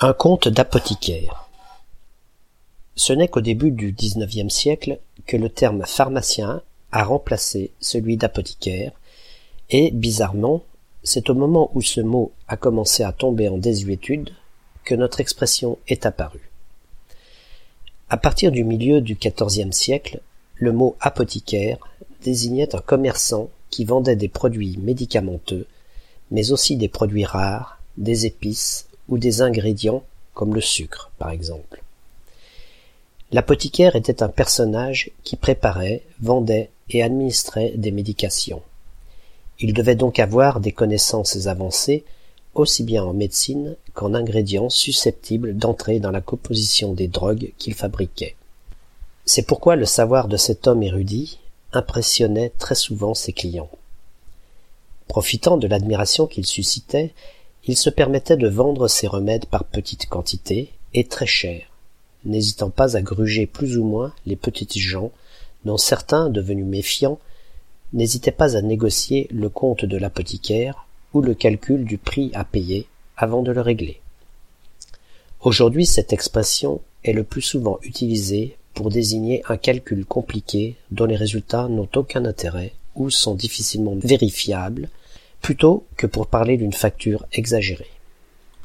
Un conte d'apothicaire Ce n'est qu'au début du XIXe siècle que le terme pharmacien a remplacé celui d'apothicaire, et, bizarrement, c'est au moment où ce mot a commencé à tomber en désuétude que notre expression est apparue. À partir du milieu du XIVe siècle, le mot apothicaire désignait un commerçant qui vendait des produits médicamenteux, mais aussi des produits rares, des épices, ou des ingrédients comme le sucre par exemple. L'apothicaire était un personnage qui préparait, vendait et administrait des médications. Il devait donc avoir des connaissances avancées aussi bien en médecine qu'en ingrédients susceptibles d'entrer dans la composition des drogues qu'il fabriquait. C'est pourquoi le savoir de cet homme érudit impressionnait très souvent ses clients. Profitant de l'admiration qu'il suscitait, il se permettait de vendre ses remèdes par petites quantités et très cher, n'hésitant pas à gruger plus ou moins les petites gens, dont certains, devenus méfiants, n'hésitaient pas à négocier le compte de l'apothicaire ou le calcul du prix à payer avant de le régler. Aujourd'hui, cette expression est le plus souvent utilisée pour désigner un calcul compliqué dont les résultats n'ont aucun intérêt ou sont difficilement vérifiables plutôt que pour parler d'une facture exagérée.